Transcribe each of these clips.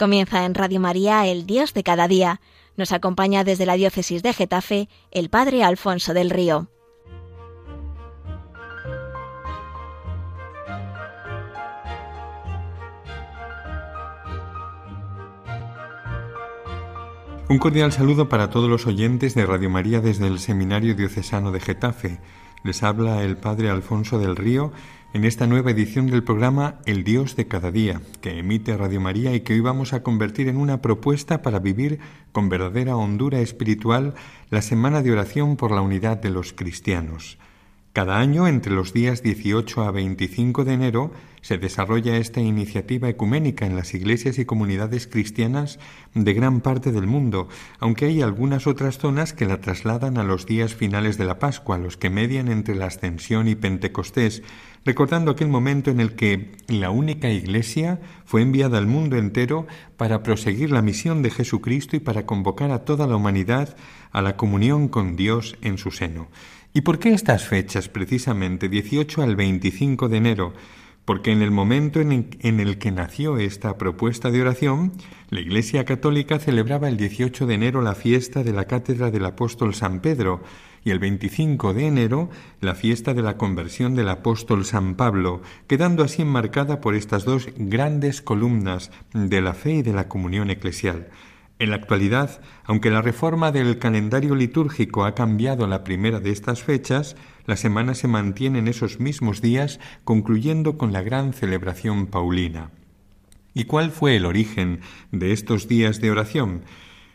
Comienza en Radio María El Dios de cada día. Nos acompaña desde la diócesis de Getafe el Padre Alfonso del Río. Un cordial saludo para todos los oyentes de Radio María desde el Seminario Diocesano de Getafe. Les habla el Padre Alfonso del Río en esta nueva edición del programa El Dios de cada día, que emite Radio María y que hoy vamos a convertir en una propuesta para vivir con verdadera hondura espiritual la Semana de Oración por la Unidad de los Cristianos. Cada año, entre los días 18 a 25 de enero, se desarrolla esta iniciativa ecuménica en las iglesias y comunidades cristianas de gran parte del mundo, aunque hay algunas otras zonas que la trasladan a los días finales de la Pascua, los que median entre la Ascensión y Pentecostés, recordando aquel momento en el que la única iglesia fue enviada al mundo entero para proseguir la misión de Jesucristo y para convocar a toda la humanidad a la comunión con Dios en su seno. ¿Y por qué estas fechas, precisamente 18 al 25 de enero? Porque en el momento en el que nació esta propuesta de oración, la Iglesia Católica celebraba el 18 de enero la fiesta de la Cátedra del Apóstol San Pedro y el 25 de enero la fiesta de la conversión del Apóstol San Pablo, quedando así enmarcada por estas dos grandes columnas de la fe y de la comunión eclesial. En la actualidad, aunque la reforma del calendario litúrgico ha cambiado la primera de estas fechas, la semana se mantiene en esos mismos días, concluyendo con la gran celebración paulina. ¿Y cuál fue el origen de estos días de oración?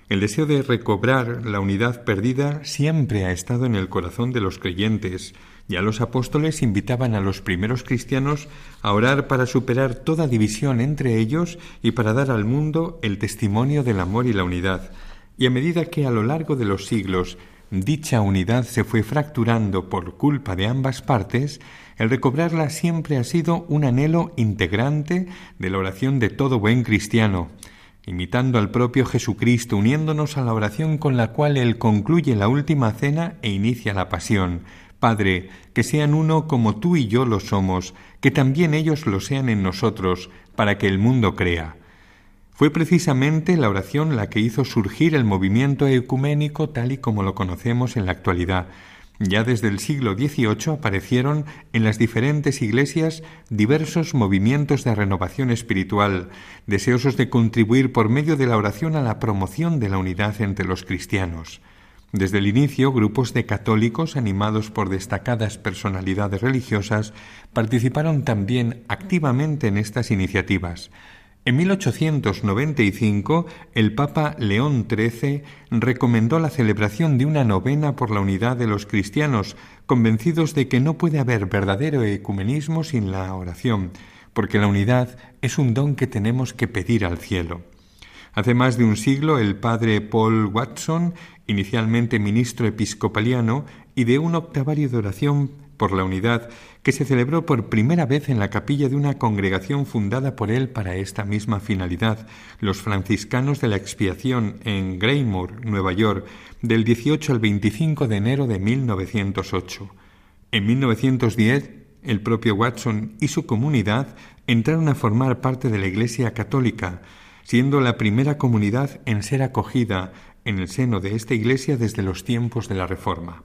El deseo de recobrar la unidad perdida siempre ha estado en el corazón de los creyentes, ya los apóstoles invitaban a los primeros cristianos a orar para superar toda división entre ellos y para dar al mundo el testimonio del amor y la unidad. Y a medida que a lo largo de los siglos dicha unidad se fue fracturando por culpa de ambas partes, el recobrarla siempre ha sido un anhelo integrante de la oración de todo buen cristiano, imitando al propio Jesucristo, uniéndonos a la oración con la cual Él concluye la última cena e inicia la pasión, Padre, que sean uno como tú y yo lo somos, que también ellos lo sean en nosotros, para que el mundo crea. Fue precisamente la oración la que hizo surgir el movimiento ecuménico tal y como lo conocemos en la actualidad. Ya desde el siglo XVIII aparecieron en las diferentes iglesias diversos movimientos de renovación espiritual, deseosos de contribuir por medio de la oración a la promoción de la unidad entre los cristianos. Desde el inicio, grupos de católicos, animados por destacadas personalidades religiosas, participaron también activamente en estas iniciativas. En 1895, el Papa León XIII recomendó la celebración de una novena por la unidad de los cristianos, convencidos de que no puede haber verdadero ecumenismo sin la oración, porque la unidad es un don que tenemos que pedir al cielo. Hace más de un siglo, el padre Paul Watson inicialmente ministro episcopaliano y de un octavario de oración por la unidad que se celebró por primera vez en la capilla de una congregación fundada por él para esta misma finalidad, los franciscanos de la expiación en Greymore, Nueva York, del 18 al 25 de enero de 1908. En 1910, el propio Watson y su comunidad entraron a formar parte de la Iglesia Católica, siendo la primera comunidad en ser acogida en el seno de esta Iglesia desde los tiempos de la Reforma.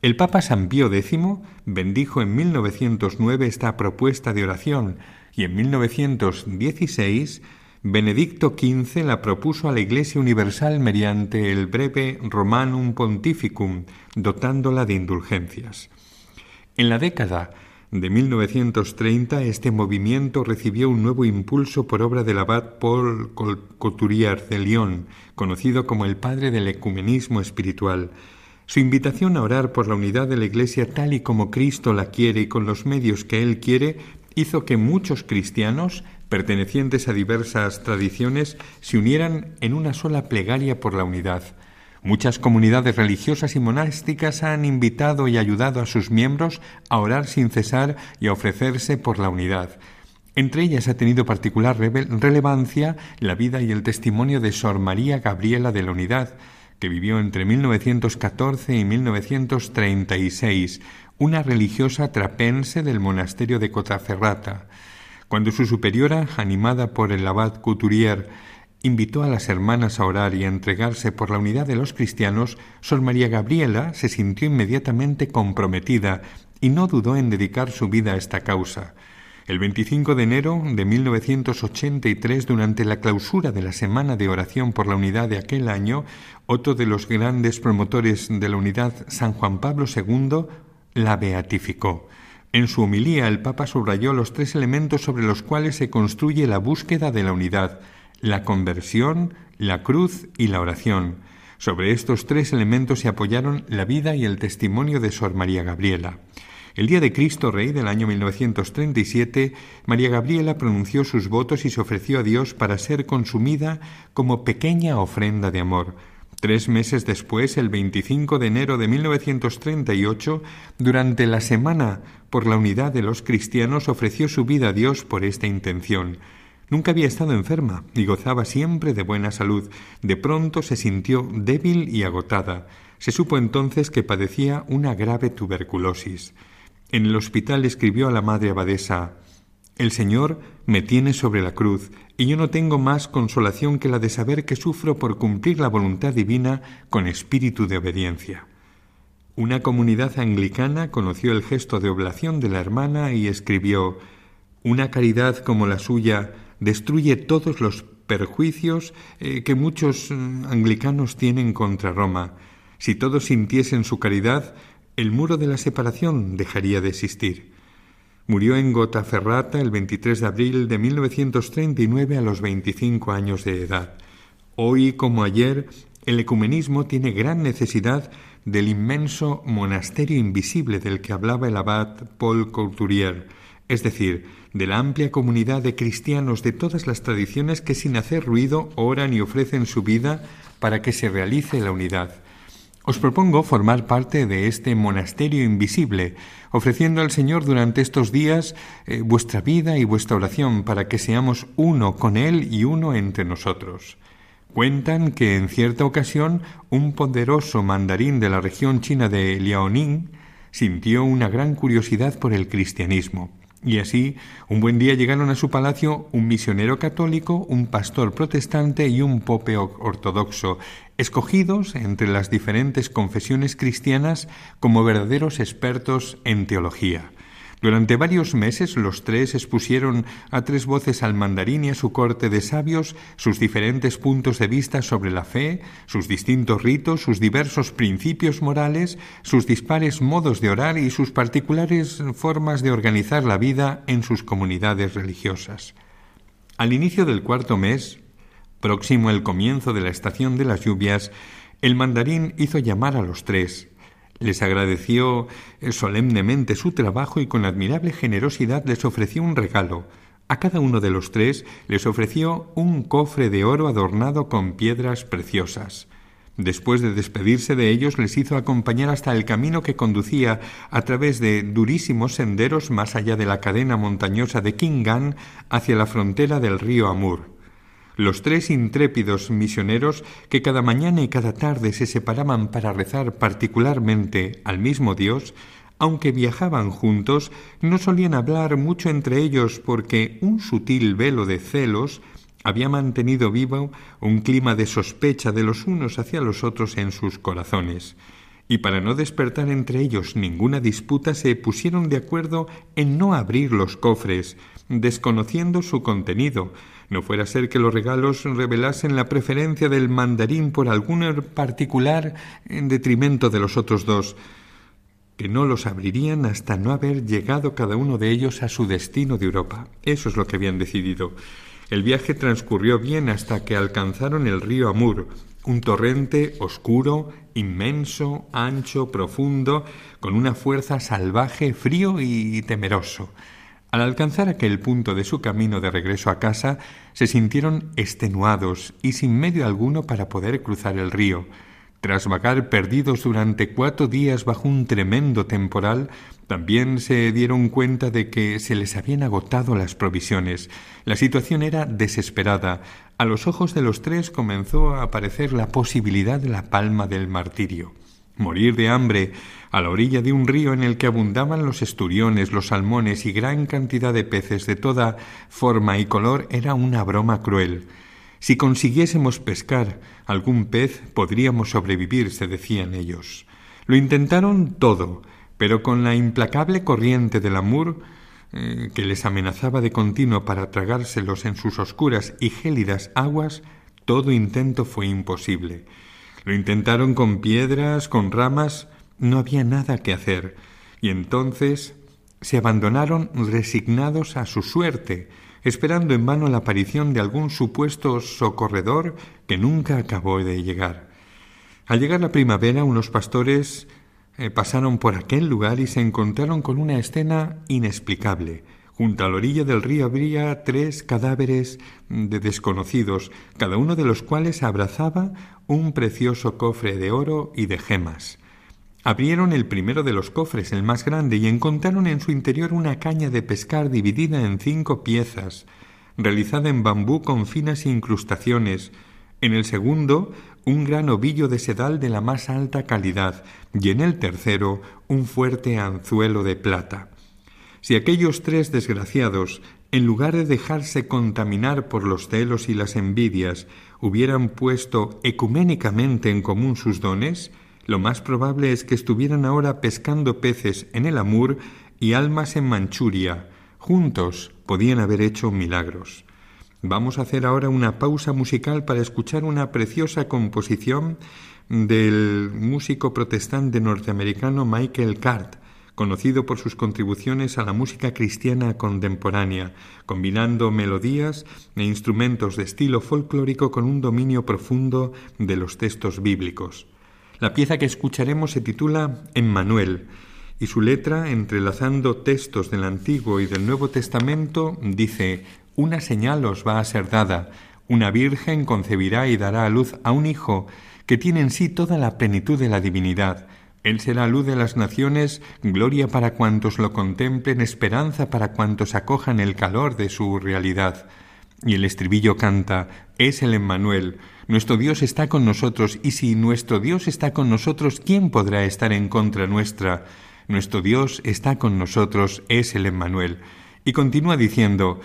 El Papa San Pío X bendijo en 1909 esta propuesta de oración y en 1916 Benedicto XV la propuso a la Iglesia Universal mediante el breve Romanum Pontificum, dotándola de indulgencias. En la década de 1930 este movimiento recibió un nuevo impulso por obra del abad Paul Couturier de Lyon, conocido como el padre del ecumenismo espiritual. Su invitación a orar por la unidad de la Iglesia tal y como Cristo la quiere y con los medios que Él quiere hizo que muchos cristianos, pertenecientes a diversas tradiciones, se unieran en una sola plegaria por la unidad. Muchas comunidades religiosas y monásticas han invitado y ayudado a sus miembros a orar sin cesar y a ofrecerse por la unidad. Entre ellas ha tenido particular relevancia la vida y el testimonio de Sor María Gabriela de la Unidad, que vivió entre 1914 y 1936, una religiosa trapense del monasterio de Cotaferrata. Cuando su superiora, animada por el abad Couturier, invitó a las hermanas a orar y a entregarse por la unidad de los cristianos, Sor María Gabriela se sintió inmediatamente comprometida y no dudó en dedicar su vida a esta causa. El 25 de enero de 1983, durante la clausura de la Semana de Oración por la Unidad de aquel año, otro de los grandes promotores de la unidad, San Juan Pablo II, la beatificó. En su homilía el Papa subrayó los tres elementos sobre los cuales se construye la búsqueda de la unidad, la conversión, la cruz y la oración. Sobre estos tres elementos se apoyaron la vida y el testimonio de Sor María Gabriela. El día de Cristo Rey del año 1937, María Gabriela pronunció sus votos y se ofreció a Dios para ser consumida como pequeña ofrenda de amor. Tres meses después, el 25 de enero de 1938, durante la Semana por la Unidad de los Cristianos, ofreció su vida a Dios por esta intención. Nunca había estado enferma y gozaba siempre de buena salud. De pronto se sintió débil y agotada. Se supo entonces que padecía una grave tuberculosis. En el hospital escribió a la madre abadesa El Señor me tiene sobre la cruz, y yo no tengo más consolación que la de saber que sufro por cumplir la voluntad divina con espíritu de obediencia. Una comunidad anglicana conoció el gesto de oblación de la hermana y escribió Una caridad como la suya destruye todos los perjuicios eh, que muchos mm, anglicanos tienen contra Roma. Si todos sintiesen su caridad, el muro de la separación dejaría de existir. Murió en Gotaferrata el 23 de abril de 1939 a los 25 años de edad. Hoy como ayer, el ecumenismo tiene gran necesidad del inmenso monasterio invisible del que hablaba el abad Paul Couturier, es decir, de la amplia comunidad de cristianos de todas las tradiciones que sin hacer ruido oran y ofrecen su vida para que se realice la unidad. Os propongo formar parte de este monasterio invisible, ofreciendo al Señor durante estos días eh, vuestra vida y vuestra oración para que seamos uno con Él y uno entre nosotros. Cuentan que en cierta ocasión un poderoso mandarín de la región china de Liaoning sintió una gran curiosidad por el cristianismo. Y así, un buen día llegaron a su palacio un misionero católico, un pastor protestante y un pope ortodoxo, escogidos entre las diferentes confesiones cristianas como verdaderos expertos en teología. Durante varios meses los tres expusieron a tres voces al mandarín y a su corte de sabios sus diferentes puntos de vista sobre la fe, sus distintos ritos, sus diversos principios morales, sus dispares modos de orar y sus particulares formas de organizar la vida en sus comunidades religiosas. Al inicio del cuarto mes, próximo el comienzo de la estación de las lluvias, el mandarín hizo llamar a los tres les agradeció eh, solemnemente su trabajo y con admirable generosidad les ofreció un regalo. A cada uno de los tres les ofreció un cofre de oro adornado con piedras preciosas. Después de despedirse de ellos, les hizo acompañar hasta el camino que conducía a través de durísimos senderos más allá de la cadena montañosa de Kingan hacia la frontera del río Amur. Los tres intrépidos misioneros que cada mañana y cada tarde se separaban para rezar particularmente al mismo Dios, aunque viajaban juntos, no solían hablar mucho entre ellos porque un sutil velo de celos había mantenido vivo un clima de sospecha de los unos hacia los otros en sus corazones. Y para no despertar entre ellos ninguna disputa se pusieron de acuerdo en no abrir los cofres, desconociendo su contenido, no fuera a ser que los regalos revelasen la preferencia del mandarín por algún particular en detrimento de los otros dos, que no los abrirían hasta no haber llegado cada uno de ellos a su destino de Europa. Eso es lo que habían decidido. El viaje transcurrió bien hasta que alcanzaron el río Amur, un torrente oscuro, inmenso, ancho, profundo, con una fuerza salvaje, frío y temeroso. Al alcanzar aquel punto de su camino de regreso a casa, se sintieron extenuados y sin medio alguno para poder cruzar el río. Tras vagar perdidos durante cuatro días bajo un tremendo temporal, también se dieron cuenta de que se les habían agotado las provisiones. La situación era desesperada. A los ojos de los tres comenzó a aparecer la posibilidad de la palma del martirio. Morir de hambre a la orilla de un río en el que abundaban los esturiones, los salmones y gran cantidad de peces de toda forma y color era una broma cruel. Si consiguiésemos pescar algún pez, podríamos sobrevivir, se decían ellos. Lo intentaron todo, pero con la implacable corriente del Amur, eh, que les amenazaba de continuo para tragárselos en sus oscuras y gélidas aguas, todo intento fue imposible. Lo intentaron con piedras, con ramas, no había nada que hacer, y entonces se abandonaron resignados a su suerte, esperando en vano la aparición de algún supuesto socorredor que nunca acabó de llegar. Al llegar la primavera, unos pastores eh, pasaron por aquel lugar y se encontraron con una escena inexplicable. Junto a la orilla del río habría tres cadáveres de desconocidos, cada uno de los cuales abrazaba un precioso cofre de oro y de gemas. Abrieron el primero de los cofres, el más grande, y encontraron en su interior una caña de pescar dividida en cinco piezas, realizada en bambú con finas incrustaciones. En el segundo, un gran ovillo de sedal de la más alta calidad, y en el tercero, un fuerte anzuelo de plata. Si aquellos tres desgraciados, en lugar de dejarse contaminar por los celos y las envidias, hubieran puesto ecuménicamente en común sus dones, lo más probable es que estuvieran ahora pescando peces en el Amur y almas en Manchuria. Juntos podían haber hecho milagros. Vamos a hacer ahora una pausa musical para escuchar una preciosa composición del músico protestante norteamericano Michael Cart, conocido por sus contribuciones a la música cristiana contemporánea, combinando melodías e instrumentos de estilo folclórico con un dominio profundo de los textos bíblicos. La pieza que escucharemos se titula Emmanuel y su letra, entrelazando textos del Antiguo y del Nuevo Testamento, dice Una señal os va a ser dada, una virgen concebirá y dará a luz a un hijo que tiene en sí toda la plenitud de la divinidad. Él será luz de las naciones, gloria para cuantos lo contemplen, esperanza para cuantos acojan el calor de su realidad. Y el estribillo canta, es el Emmanuel, nuestro Dios está con nosotros, y si nuestro Dios está con nosotros, ¿quién podrá estar en contra nuestra? Nuestro Dios está con nosotros, es el Emmanuel. Y continúa diciendo,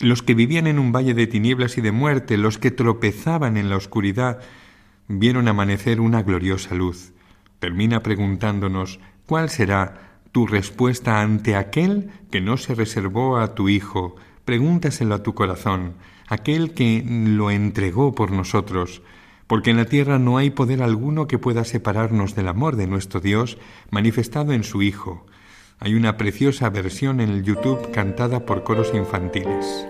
los que vivían en un valle de tinieblas y de muerte, los que tropezaban en la oscuridad, vieron amanecer una gloriosa luz. Termina preguntándonos, ¿cuál será tu respuesta ante aquel que no se reservó a tu Hijo, Pregúntaselo a tu corazón, aquel que lo entregó por nosotros, porque en la tierra no hay poder alguno que pueda separarnos del amor de nuestro Dios manifestado en su Hijo. Hay una preciosa versión en el YouTube cantada por coros infantiles.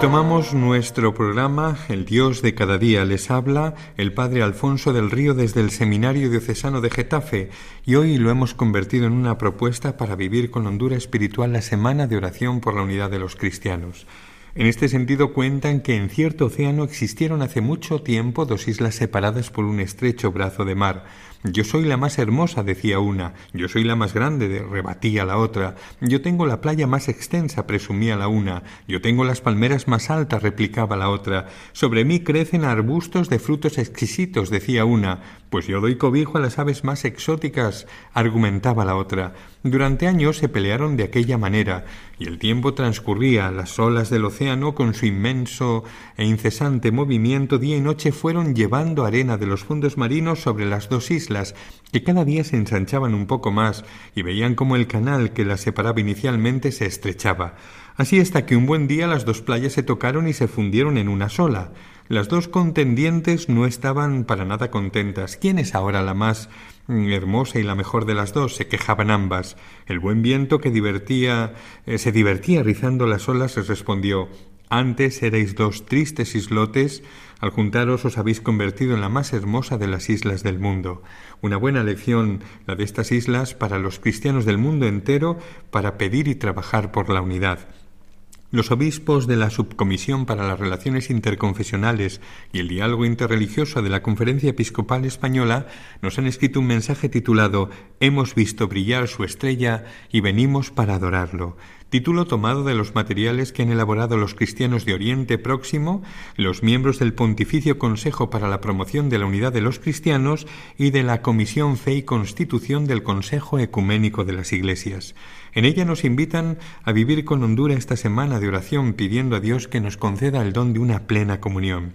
Retomamos nuestro programa El Dios de cada día. Les habla el Padre Alfonso del Río desde el Seminario Diocesano de Getafe y hoy lo hemos convertido en una propuesta para vivir con hondura espiritual la Semana de Oración por la Unidad de los Cristianos. En este sentido cuentan que en cierto océano existieron hace mucho tiempo dos islas separadas por un estrecho brazo de mar, yo soy la más hermosa, decía una. Yo soy la más grande, rebatía la otra. Yo tengo la playa más extensa, presumía la una. Yo tengo las palmeras más altas, replicaba la otra. Sobre mí crecen arbustos de frutos exquisitos, decía una. Pues yo doy cobijo a las aves más exóticas, argumentaba la otra. Durante años se pelearon de aquella manera, y el tiempo transcurría, las olas del océano, con su inmenso e incesante movimiento día y noche, fueron llevando arena de los fondos marinos sobre las dos islas que cada día se ensanchaban un poco más y veían como el canal que las separaba inicialmente se estrechaba. Así hasta que un buen día las dos playas se tocaron y se fundieron en una sola. Las dos contendientes no estaban para nada contentas. ¿Quién es ahora la más hermosa y la mejor de las dos? se quejaban ambas. El buen viento que divertía eh, se divertía rizando las olas les respondió antes erais dos tristes islotes, al juntaros os habéis convertido en la más hermosa de las islas del mundo. Una buena lección la de estas islas para los cristianos del mundo entero para pedir y trabajar por la unidad. Los obispos de la Subcomisión para las Relaciones Interconfesionales y el Diálogo Interreligioso de la Conferencia Episcopal Española nos han escrito un mensaje titulado Hemos visto brillar su estrella y venimos para adorarlo título tomado de los materiales que han elaborado los cristianos de Oriente Próximo, los miembros del Pontificio Consejo para la Promoción de la Unidad de los Cristianos y de la Comisión Fe y Constitución del Consejo Ecuménico de las Iglesias. En ella nos invitan a vivir con hondura esta semana de oración pidiendo a Dios que nos conceda el don de una plena comunión.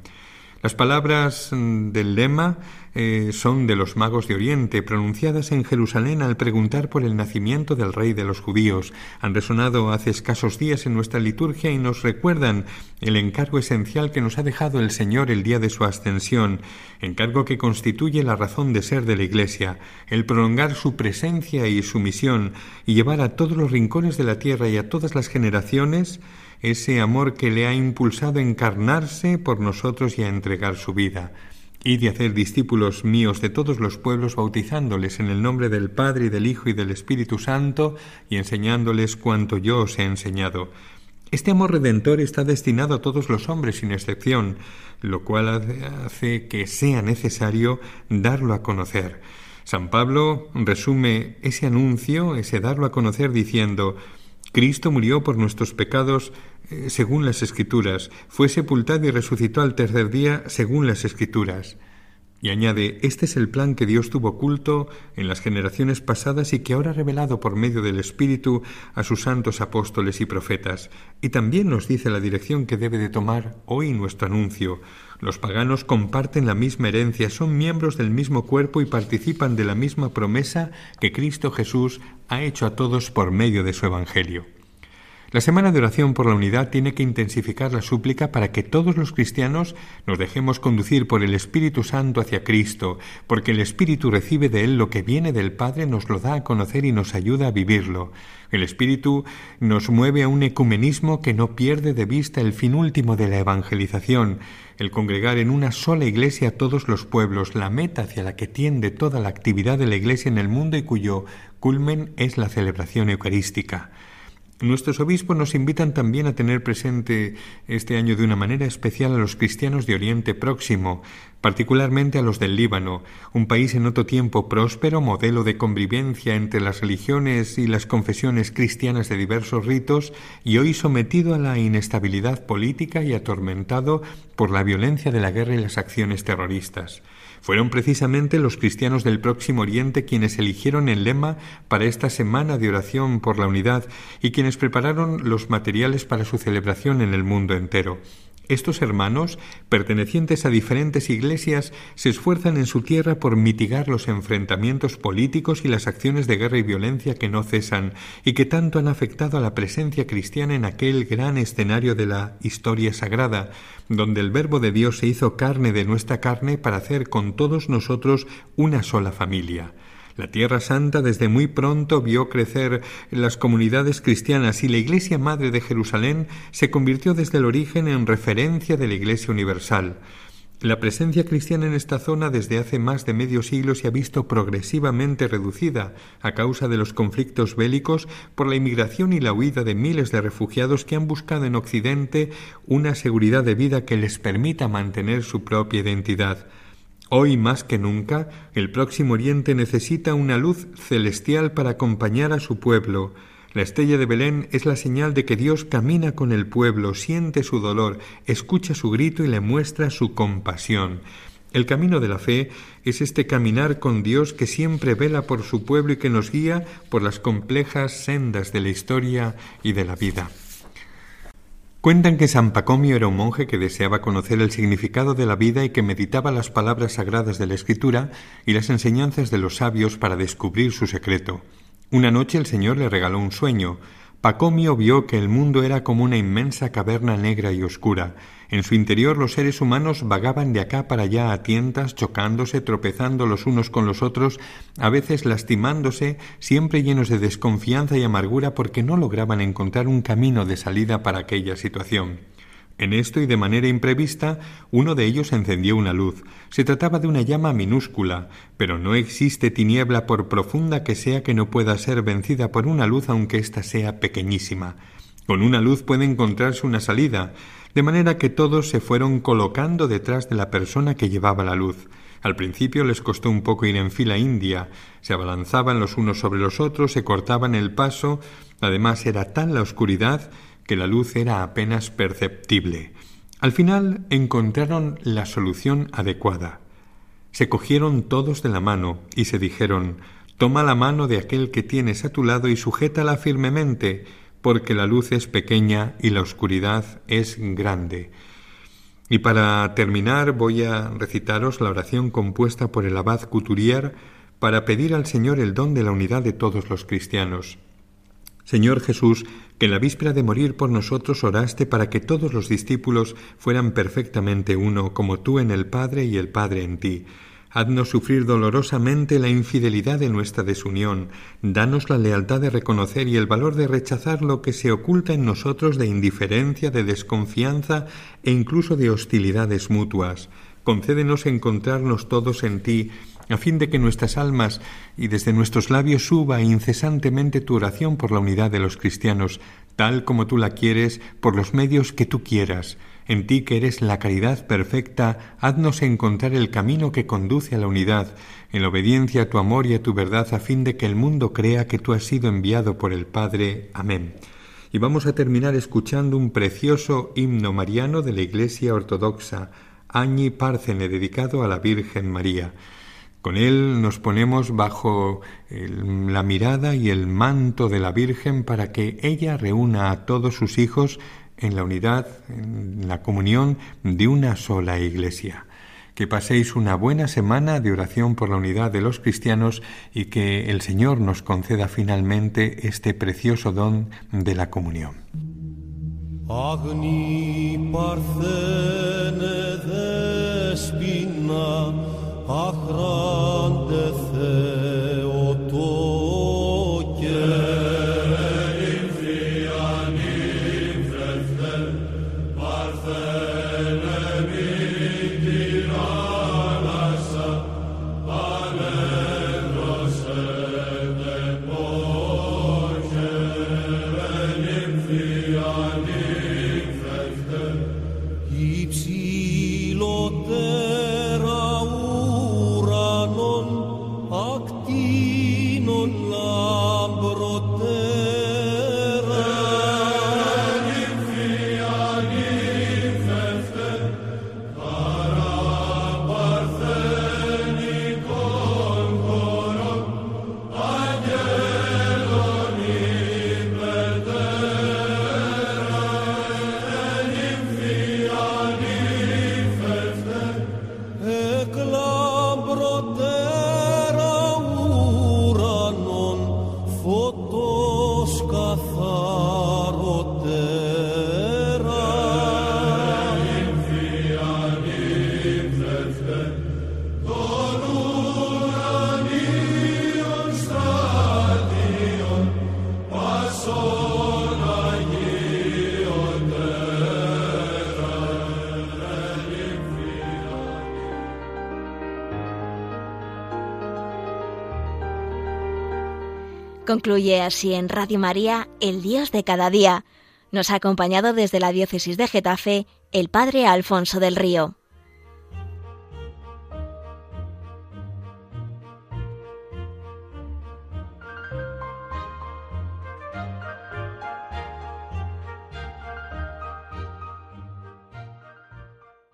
Las palabras mm, del lema eh, son de los magos de Oriente, pronunciadas en Jerusalén al preguntar por el nacimiento del rey de los judíos. Han resonado hace escasos días en nuestra liturgia y nos recuerdan el encargo esencial que nos ha dejado el Señor el día de su ascensión, encargo que constituye la razón de ser de la Iglesia, el prolongar su presencia y su misión y llevar a todos los rincones de la tierra y a todas las generaciones ese amor que le ha impulsado a encarnarse por nosotros y a entregar su vida, y de hacer discípulos míos de todos los pueblos, bautizándoles en el nombre del Padre y del Hijo y del Espíritu Santo, y enseñándoles cuanto yo os he enseñado. Este amor redentor está destinado a todos los hombres sin excepción, lo cual hace que sea necesario darlo a conocer. San Pablo resume ese anuncio, ese darlo a conocer, diciendo Cristo murió por nuestros pecados eh, según las Escrituras, fue sepultado y resucitó al tercer día según las Escrituras. Y añade, este es el plan que Dios tuvo oculto en las generaciones pasadas y que ahora ha revelado por medio del Espíritu a sus santos apóstoles y profetas. Y también nos dice la dirección que debe de tomar hoy nuestro anuncio. Los paganos comparten la misma herencia, son miembros del mismo cuerpo y participan de la misma promesa que Cristo Jesús ha hecho a todos por medio de su Evangelio. La Semana de Oración por la Unidad tiene que intensificar la súplica para que todos los cristianos nos dejemos conducir por el Espíritu Santo hacia Cristo, porque el Espíritu recibe de Él lo que viene del Padre, nos lo da a conocer y nos ayuda a vivirlo. El Espíritu nos mueve a un ecumenismo que no pierde de vista el fin último de la evangelización, el congregar en una sola iglesia a todos los pueblos, la meta hacia la que tiende toda la actividad de la iglesia en el mundo y cuyo culmen es la celebración eucarística. Nuestros obispos nos invitan también a tener presente este año de una manera especial a los cristianos de Oriente Próximo, particularmente a los del Líbano, un país en otro tiempo próspero, modelo de convivencia entre las religiones y las confesiones cristianas de diversos ritos, y hoy sometido a la inestabilidad política y atormentado por la violencia de la guerra y las acciones terroristas. Fueron precisamente los cristianos del Próximo Oriente quienes eligieron el lema para esta semana de oración por la unidad y quienes prepararon los materiales para su celebración en el mundo entero. Estos hermanos, pertenecientes a diferentes iglesias, se esfuerzan en su tierra por mitigar los enfrentamientos políticos y las acciones de guerra y violencia que no cesan y que tanto han afectado a la presencia cristiana en aquel gran escenario de la historia sagrada, donde el Verbo de Dios se hizo carne de nuestra carne para hacer con todos nosotros una sola familia. La Tierra Santa desde muy pronto vio crecer las comunidades cristianas y la Iglesia Madre de Jerusalén se convirtió desde el origen en referencia de la Iglesia Universal. La presencia cristiana en esta zona desde hace más de medio siglo se ha visto progresivamente reducida a causa de los conflictos bélicos por la inmigración y la huida de miles de refugiados que han buscado en Occidente una seguridad de vida que les permita mantener su propia identidad. Hoy más que nunca, el próximo Oriente necesita una luz celestial para acompañar a su pueblo. La estrella de Belén es la señal de que Dios camina con el pueblo, siente su dolor, escucha su grito y le muestra su compasión. El camino de la fe es este caminar con Dios que siempre vela por su pueblo y que nos guía por las complejas sendas de la historia y de la vida. Cuentan que San Pacomio era un monje que deseaba conocer el significado de la vida y que meditaba las palabras sagradas de la Escritura y las enseñanzas de los sabios para descubrir su secreto. Una noche el Señor le regaló un sueño. Pacomio vio que el mundo era como una inmensa caverna negra y oscura. En su interior los seres humanos vagaban de acá para allá a tientas, chocándose, tropezando los unos con los otros, a veces lastimándose, siempre llenos de desconfianza y amargura porque no lograban encontrar un camino de salida para aquella situación. En esto y de manera imprevista, uno de ellos encendió una luz. Se trataba de una llama minúscula, pero no existe tiniebla por profunda que sea que no pueda ser vencida por una luz aunque ésta sea pequeñísima. Con una luz puede encontrarse una salida, de manera que todos se fueron colocando detrás de la persona que llevaba la luz. Al principio les costó un poco ir en fila india, se abalanzaban los unos sobre los otros, se cortaban el paso, además era tal la oscuridad que la luz era apenas perceptible. Al final encontraron la solución adecuada. Se cogieron todos de la mano y se dijeron Toma la mano de aquel que tienes a tu lado y sujétala firmemente, porque la luz es pequeña y la oscuridad es grande. Y para terminar voy a recitaros la oración compuesta por el abad Couturier para pedir al Señor el don de la unidad de todos los cristianos. Señor Jesús, que en la víspera de morir por nosotros oraste para que todos los discípulos fueran perfectamente uno, como tú en el Padre y el Padre en ti. Haznos sufrir dolorosamente la infidelidad de nuestra desunión, danos la lealtad de reconocer y el valor de rechazar lo que se oculta en nosotros de indiferencia, de desconfianza e incluso de hostilidades mutuas. Concédenos encontrarnos todos en ti, a fin de que nuestras almas y desde nuestros labios suba incesantemente tu oración por la unidad de los cristianos, tal como tú la quieres, por los medios que tú quieras. En ti que eres la caridad perfecta, haznos encontrar el camino que conduce a la unidad, en la obediencia a tu amor y a tu verdad, a fin de que el mundo crea que tú has sido enviado por el Padre. Amén. Y vamos a terminar escuchando un precioso himno mariano de la Iglesia Ortodoxa, Añi Párcene, dedicado a la Virgen María. Con él nos ponemos bajo la mirada y el manto de la Virgen para que ella reúna a todos sus hijos en la unidad, en la comunión de una sola Iglesia. Que paséis una buena semana de oración por la unidad de los cristianos y que el Señor nos conceda finalmente este precioso don de la comunión. Agni Concluye así en Radio María, el Dios de cada día. Nos ha acompañado desde la diócesis de Getafe el Padre Alfonso del Río.